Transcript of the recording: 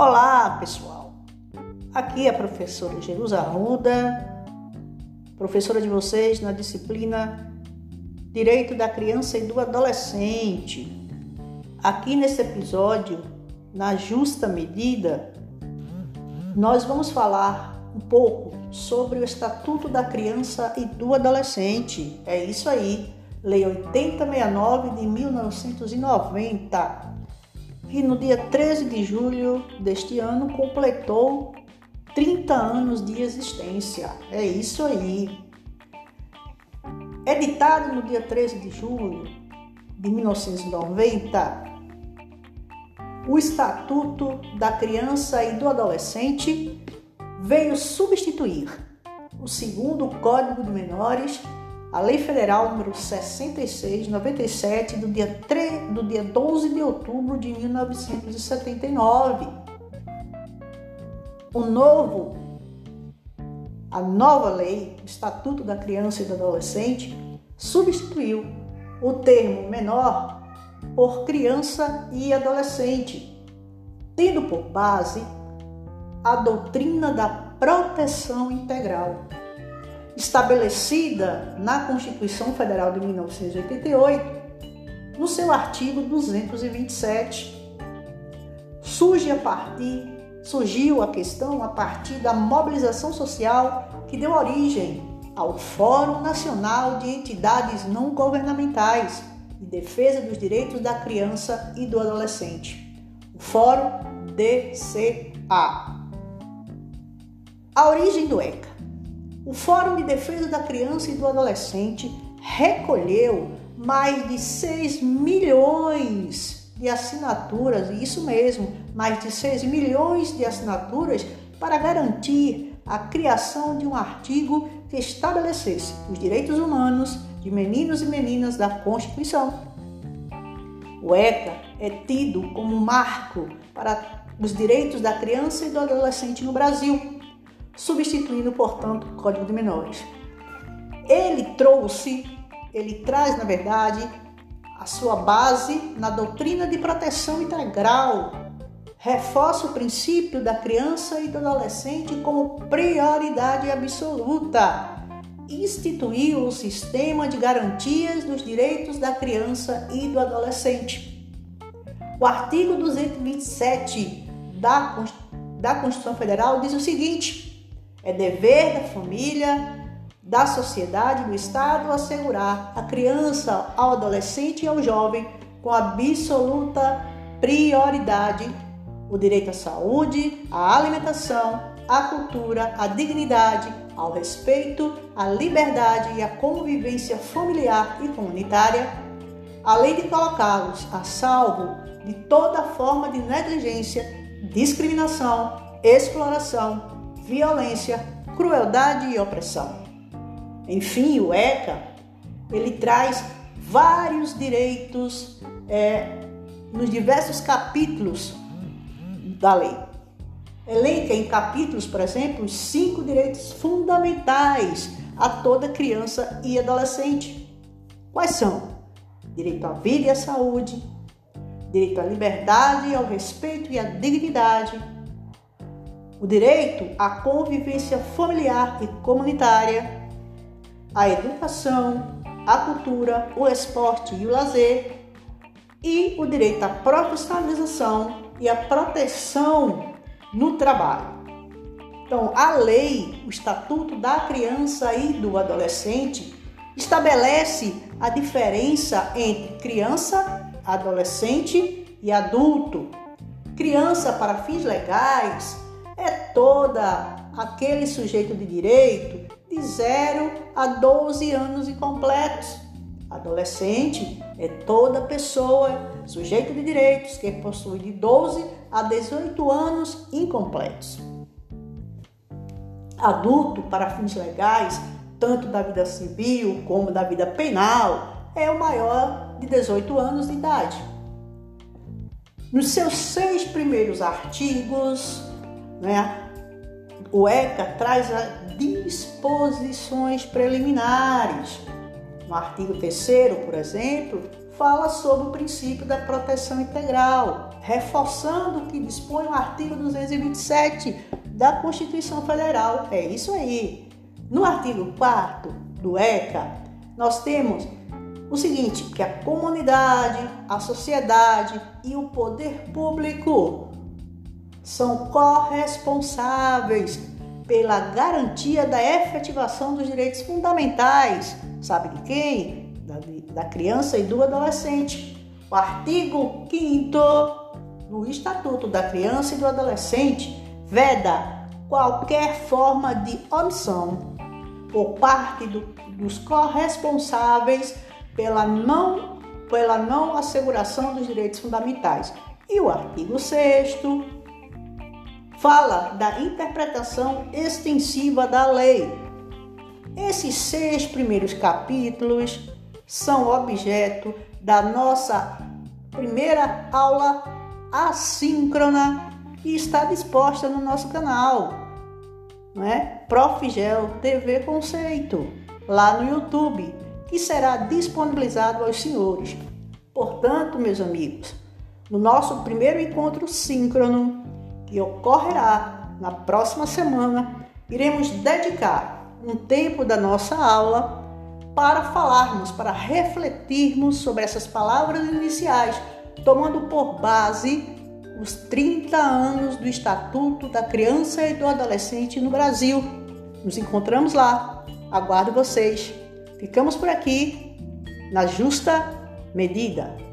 Olá, pessoal. Aqui é a professora Jerusa Arruda, professora de vocês na disciplina Direito da Criança e do Adolescente. Aqui nesse episódio, na justa medida, nós vamos falar um pouco sobre o Estatuto da Criança e do Adolescente. É isso aí, Lei 8069 de 1990, que no dia 13 de julho deste ano completou 30 anos de existência. É isso aí. Editado no dia 13 de julho de 1990, o Estatuto da Criança e do Adolescente veio substituir o segundo Código de Menores, a Lei Federal número 6697 do dia 3, do dia 12 de outubro de 1979. O novo a nova lei, o Estatuto da Criança e do Adolescente, substituiu o termo menor por criança e adolescente, tendo por base a doutrina da proteção integral, estabelecida na Constituição Federal de 1988, no seu artigo 227. Surge a partir, surgiu a questão a partir da mobilização social que deu origem ao Fórum Nacional de Entidades Não Governamentais de Defesa dos Direitos da Criança e do Adolescente, o Fórum DCA. A origem do ECA. O Fórum de Defesa da Criança e do Adolescente recolheu mais de 6 milhões de assinaturas, isso mesmo, mais de 6 milhões de assinaturas para garantir a criação de um artigo que estabelecesse os direitos humanos de meninos e meninas da Constituição. O ECA é tido como marco para os direitos da criança e do adolescente no Brasil substituindo, portanto, o Código de Menores. Ele trouxe, ele traz, na verdade, a sua base na doutrina de proteção integral, reforça o princípio da criança e do adolescente como prioridade absoluta, instituiu o sistema de garantias dos direitos da criança e do adolescente. O artigo 227 da, da Constituição Federal diz o seguinte: é dever da família, da sociedade, do Estado assegurar a criança, ao adolescente e ao jovem com absoluta prioridade o direito à saúde, à alimentação, à cultura, à dignidade, ao respeito, à liberdade e à convivência familiar e comunitária, além de colocá-los a salvo de toda forma de negligência, discriminação, exploração violência, crueldade e opressão. Enfim, o ECA ele traz vários direitos é, nos diversos capítulos da lei. Elenca em capítulos, por exemplo, os cinco direitos fundamentais a toda criança e adolescente. Quais são? Direito à vida e à saúde, direito à liberdade, ao respeito e à dignidade, o direito à convivência familiar e comunitária, à educação, à cultura, o esporte e o lazer, e o direito à profissionalização e à proteção no trabalho. Então, a lei, o Estatuto da Criança e do Adolescente, estabelece a diferença entre criança, adolescente e adulto. Criança, para fins legais, é toda aquele sujeito de direito de 0 a 12 anos incompletos. Adolescente é toda pessoa, sujeito de direitos, que possui de 12 a 18 anos incompletos. Adulto, para fins legais, tanto da vida civil como da vida penal, é o maior de 18 anos de idade. Nos seus seis primeiros artigos, né? O ECA traz disposições preliminares no artigo 3, por exemplo, fala sobre o princípio da proteção integral, reforçando o que dispõe o artigo 227 da Constituição Federal. É isso aí. No artigo 4 do ECA, nós temos o seguinte, que a comunidade, a sociedade e o poder público são corresponsáveis pela garantia da efetivação dos direitos fundamentais. Sabe de quem? Da, da criança e do adolescente. O artigo 5 do Estatuto da Criança e do Adolescente veda qualquer forma de omissão por parte do, dos corresponsáveis pela não, pela não asseguração dos direitos fundamentais. E o artigo 6 fala da interpretação extensiva da lei. Esses seis primeiros capítulos são objeto da nossa primeira aula assíncrona e está disposta no nosso canal, não é? Profigel TV Conceito, lá no YouTube, que será disponibilizado aos senhores. Portanto, meus amigos, no nosso primeiro encontro síncrono, que ocorrerá na próxima semana, iremos dedicar um tempo da nossa aula para falarmos, para refletirmos sobre essas palavras iniciais, tomando por base os 30 anos do Estatuto da Criança e do Adolescente no Brasil. Nos encontramos lá. Aguardo vocês. Ficamos por aqui na justa medida.